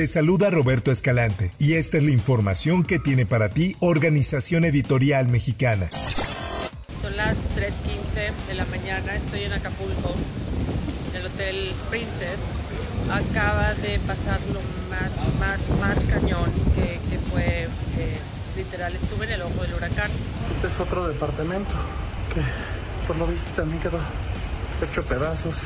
Te saluda Roberto Escalante y esta es la información que tiene para ti Organización Editorial Mexicana. Son las 3.15 de la mañana, estoy en Acapulco, en el Hotel Princess. Acaba de pasar lo más, más, más cañón que, que fue, eh, literal, estuve en el ojo del huracán. Este es otro departamento que por lo visto también quedó hecho pedazos.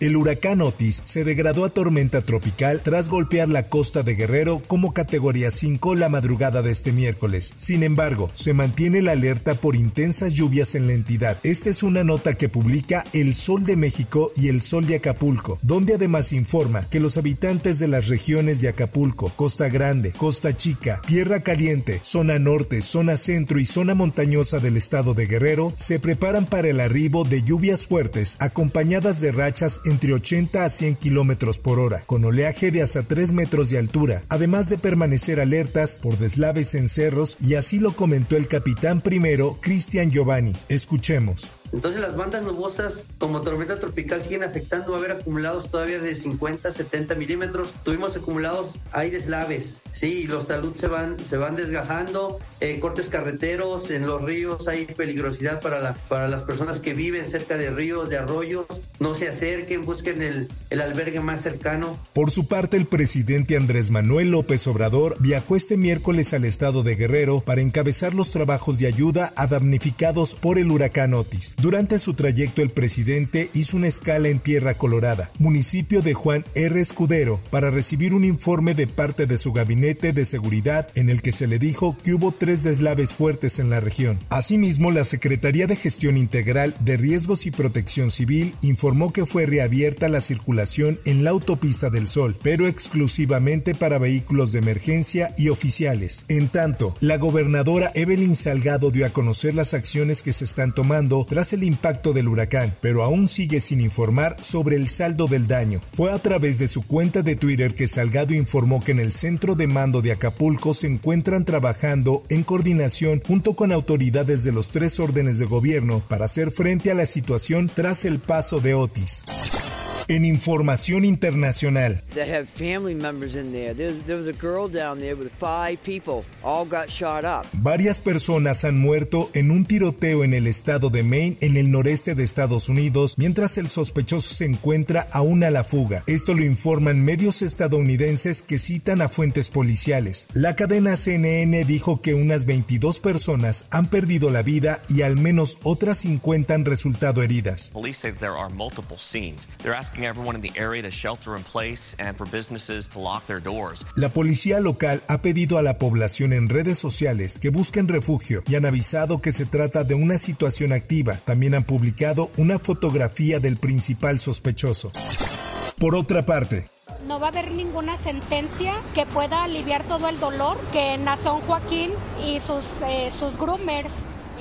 El huracán Otis se degradó a tormenta tropical tras golpear la costa de Guerrero como categoría 5 la madrugada de este miércoles. Sin embargo, se mantiene la alerta por intensas lluvias en la entidad. Esta es una nota que publica El Sol de México y El Sol de Acapulco, donde además informa que los habitantes de las regiones de Acapulco, Costa Grande, Costa Chica, Tierra Caliente, zona norte, zona centro y zona montañosa del estado de Guerrero se preparan para el arribo de lluvias fuertes acompañadas de rachas entre 80 a 100 kilómetros por hora, con oleaje de hasta 3 metros de altura, además de permanecer alertas por deslaves en cerros, y así lo comentó el capitán primero, Cristian Giovanni. Escuchemos. Entonces las bandas nubosas como tormenta tropical siguen afectando, a haber acumulados todavía de 50, 70 milímetros. Tuvimos acumulados, hay deslaves, sí, los talud se van, se van desgajando, eh, cortes carreteros, en los ríos hay peligrosidad para, la, para las personas que viven cerca de ríos, de arroyos. No se acerquen, busquen el, el albergue más cercano. Por su parte, el presidente Andrés Manuel López Obrador viajó este miércoles al estado de Guerrero para encabezar los trabajos de ayuda a damnificados por el huracán Otis. Durante su trayecto, el presidente hizo una escala en Tierra Colorada, municipio de Juan R. Escudero, para recibir un informe de parte de su gabinete de seguridad en el que se le dijo que hubo tres deslaves fuertes en la región. Asimismo, la Secretaría de Gestión Integral de Riesgos y Protección Civil informó que fue reabierta la circulación en la autopista del Sol, pero exclusivamente para vehículos de emergencia y oficiales. En tanto, la gobernadora Evelyn Salgado dio a conocer las acciones que se están tomando tras el impacto del huracán, pero aún sigue sin informar sobre el saldo del daño. Fue a través de su cuenta de Twitter que Salgado informó que en el centro de mando de Acapulco se encuentran trabajando en coordinación junto con autoridades de los tres órdenes de gobierno para hacer frente a la situación tras el paso de Otis. En información internacional. that have family members in there. There, there was a girl down there with five people, all got shot up. Varias personas han muerto en un tiroteo en el estado de Maine, en el noreste de Estados Unidos, mientras el sospechoso se encuentra aún a la fuga. Esto lo informan medios estadounidenses que citan a fuentes policiales. La cadena CNN dijo que unas 22 personas han perdido la vida y al menos otras 50 han resultado heridas. Police say there are multiple scenes. They're asking everyone in the area to shelter in place and for businesses to lock their doors. La policía local ha pedido a la población en redes sociales que busquen refugio y han avisado que se trata de una situación activa. También han publicado una fotografía del principal sospechoso. Por otra parte, no va a haber ninguna sentencia que pueda aliviar todo el dolor que Nazón Joaquín y sus, eh, sus groomers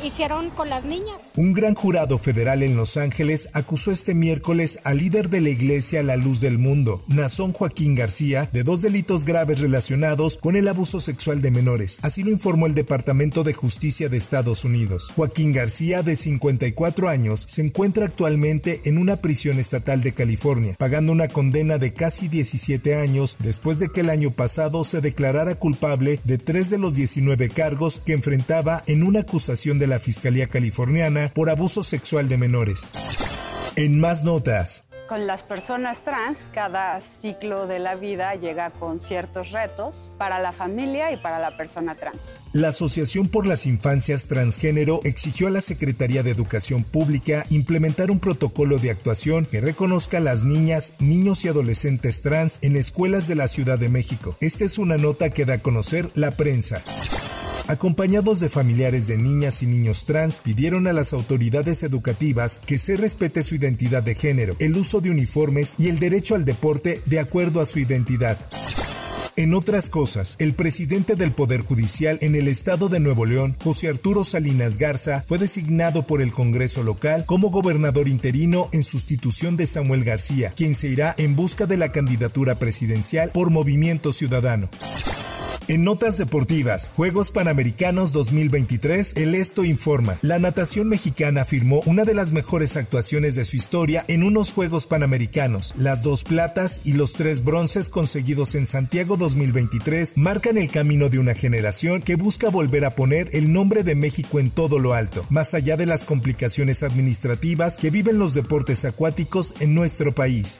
hicieron con las niñas. Un gran jurado federal en Los Ángeles acusó este miércoles al líder de la iglesia La Luz del Mundo, Nazón Joaquín García, de dos delitos graves relacionados con el abuso sexual de menores. Así lo informó el Departamento de Justicia de Estados Unidos. Joaquín García, de 54 años, se encuentra actualmente en una prisión estatal de California, pagando una condena de casi 17 años después de que el año pasado se declarara culpable de tres de los 19 cargos que enfrentaba en una acusación de la Fiscalía Californiana por abuso sexual de menores. En más notas. Con las personas trans, cada ciclo de la vida llega con ciertos retos para la familia y para la persona trans. La Asociación por las Infancias Transgénero exigió a la Secretaría de Educación Pública implementar un protocolo de actuación que reconozca a las niñas, niños y adolescentes trans en escuelas de la Ciudad de México. Esta es una nota que da a conocer la prensa acompañados de familiares de niñas y niños trans, pidieron a las autoridades educativas que se respete su identidad de género, el uso de uniformes y el derecho al deporte de acuerdo a su identidad. En otras cosas, el presidente del Poder Judicial en el estado de Nuevo León, José Arturo Salinas Garza, fue designado por el Congreso local como gobernador interino en sustitución de Samuel García, quien se irá en busca de la candidatura presidencial por Movimiento Ciudadano. En notas deportivas, Juegos Panamericanos 2023, el Esto informa. La natación mexicana firmó una de las mejores actuaciones de su historia en unos Juegos Panamericanos. Las dos platas y los tres bronces conseguidos en Santiago 2023 marcan el camino de una generación que busca volver a poner el nombre de México en todo lo alto, más allá de las complicaciones administrativas que viven los deportes acuáticos en nuestro país.